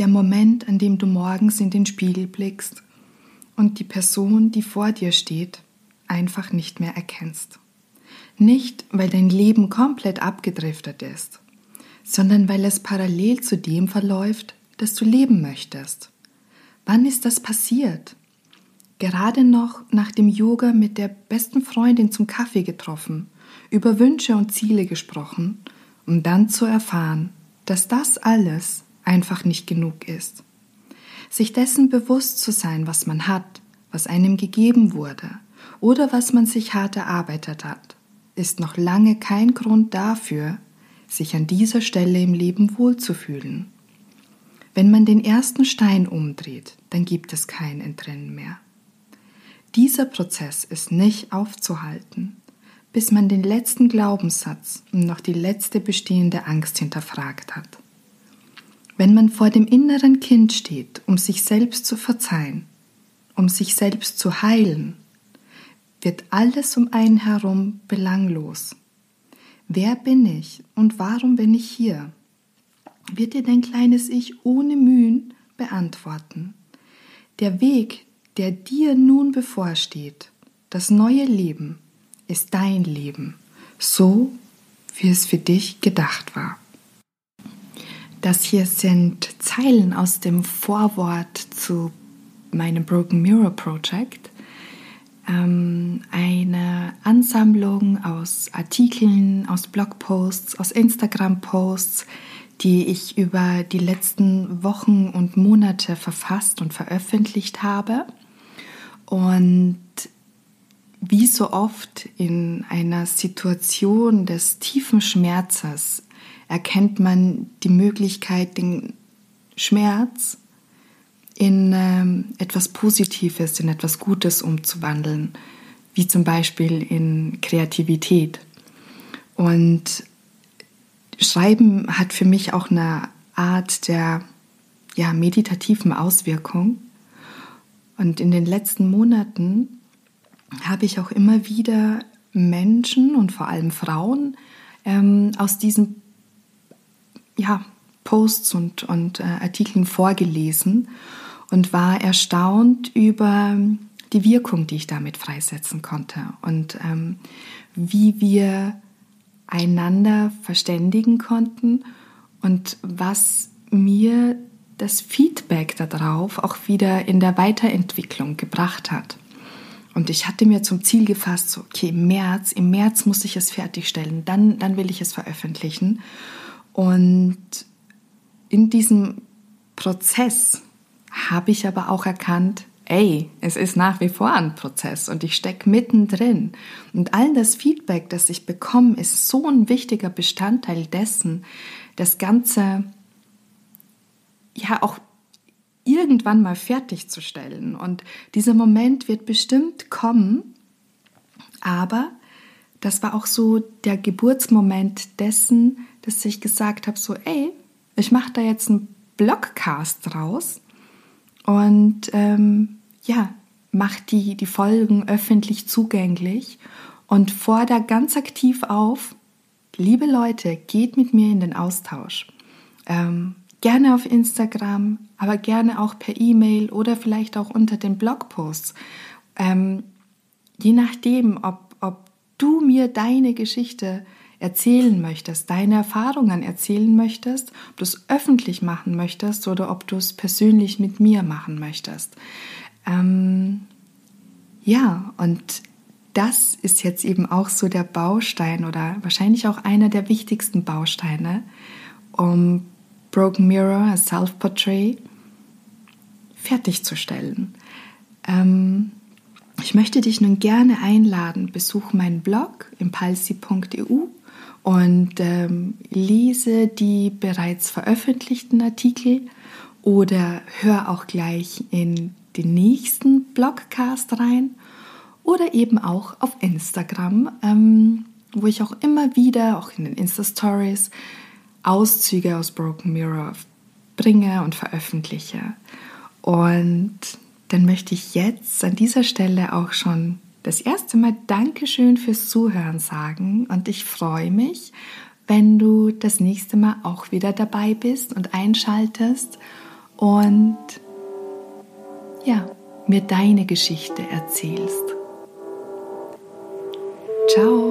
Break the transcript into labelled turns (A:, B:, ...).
A: Der Moment, an dem du morgens in den Spiegel blickst und die Person, die vor dir steht, einfach nicht mehr erkennst. Nicht, weil dein Leben komplett abgedriftet ist, sondern weil es parallel zu dem verläuft, das du leben möchtest. Wann ist das passiert? Gerade noch nach dem Yoga mit der besten Freundin zum Kaffee getroffen, über Wünsche und Ziele gesprochen, um dann zu erfahren, dass das alles einfach nicht genug ist. Sich dessen bewusst zu sein, was man hat, was einem gegeben wurde oder was man sich hart erarbeitet hat, ist noch lange kein Grund dafür, sich an dieser Stelle im Leben wohlzufühlen. Wenn man den ersten Stein umdreht, dann gibt es kein Entrinnen mehr. Dieser Prozess ist nicht aufzuhalten, bis man den letzten Glaubenssatz und noch die letzte bestehende Angst hinterfragt hat. Wenn man vor dem inneren Kind steht, um sich selbst zu verzeihen, um sich selbst zu heilen, wird alles um einen herum belanglos. Wer bin ich und warum bin ich hier? Wird dir dein kleines Ich ohne Mühen beantworten. Der Weg, der dir nun bevorsteht, das neue Leben, ist dein Leben, so wie es für dich gedacht war. Das hier sind Zeilen aus dem Vorwort zu meinem Broken Mirror Project. Ähm, eine Ansammlung aus Artikeln, aus Blogposts, aus Instagram-Posts, die ich über die letzten Wochen und Monate verfasst und veröffentlicht habe. Und wie so oft in einer Situation des tiefen Schmerzes erkennt man die Möglichkeit, den Schmerz in ähm, etwas Positives, in etwas Gutes umzuwandeln, wie zum Beispiel in Kreativität. Und Schreiben hat für mich auch eine Art der ja, meditativen Auswirkung. Und in den letzten Monaten habe ich auch immer wieder Menschen und vor allem Frauen ähm, aus diesem ja, Posts und, und äh, Artikeln vorgelesen und war erstaunt über die Wirkung, die ich damit freisetzen konnte und ähm, wie wir einander verständigen konnten und was mir das Feedback darauf auch wieder in der Weiterentwicklung gebracht hat. Und ich hatte mir zum Ziel gefasst, so, okay, im März, im März muss ich es fertigstellen, dann, dann will ich es veröffentlichen. Und in diesem Prozess habe ich aber auch erkannt, ey, es ist nach wie vor ein Prozess und ich stecke mittendrin. Und all das Feedback, das ich bekomme, ist so ein wichtiger Bestandteil dessen, das Ganze ja auch irgendwann mal fertigzustellen. Und dieser Moment wird bestimmt kommen, aber das war auch so der Geburtsmoment dessen, dass ich gesagt habe, so, ey, ich mache da jetzt einen Blogcast draus und ähm, ja, mach die, die Folgen öffentlich zugänglich und fordere ganz aktiv auf, liebe Leute, geht mit mir in den Austausch. Ähm, gerne auf Instagram, aber gerne auch per E-Mail oder vielleicht auch unter den Blogposts. Ähm, je nachdem, ob, ob du mir deine Geschichte erzählen möchtest, deine Erfahrungen erzählen möchtest, ob du es öffentlich machen möchtest oder ob du es persönlich mit mir machen möchtest. Ähm, ja, und das ist jetzt eben auch so der Baustein oder wahrscheinlich auch einer der wichtigsten Bausteine, um Broken Mirror, Self-Portrait, fertigzustellen. Ähm, ich möchte dich nun gerne einladen, besuch meinen Blog impulsi.eu und ähm, lese die bereits veröffentlichten Artikel oder hör auch gleich in den nächsten Blogcast rein oder eben auch auf Instagram, ähm, wo ich auch immer wieder, auch in den Insta-Stories, Auszüge aus Broken Mirror bringe und veröffentliche. Und dann möchte ich jetzt an dieser Stelle auch schon das erste Mal Dankeschön fürs Zuhören sagen und ich freue mich, wenn du das nächste Mal auch wieder dabei bist und einschaltest und ja, mir deine Geschichte erzählst. Ciao.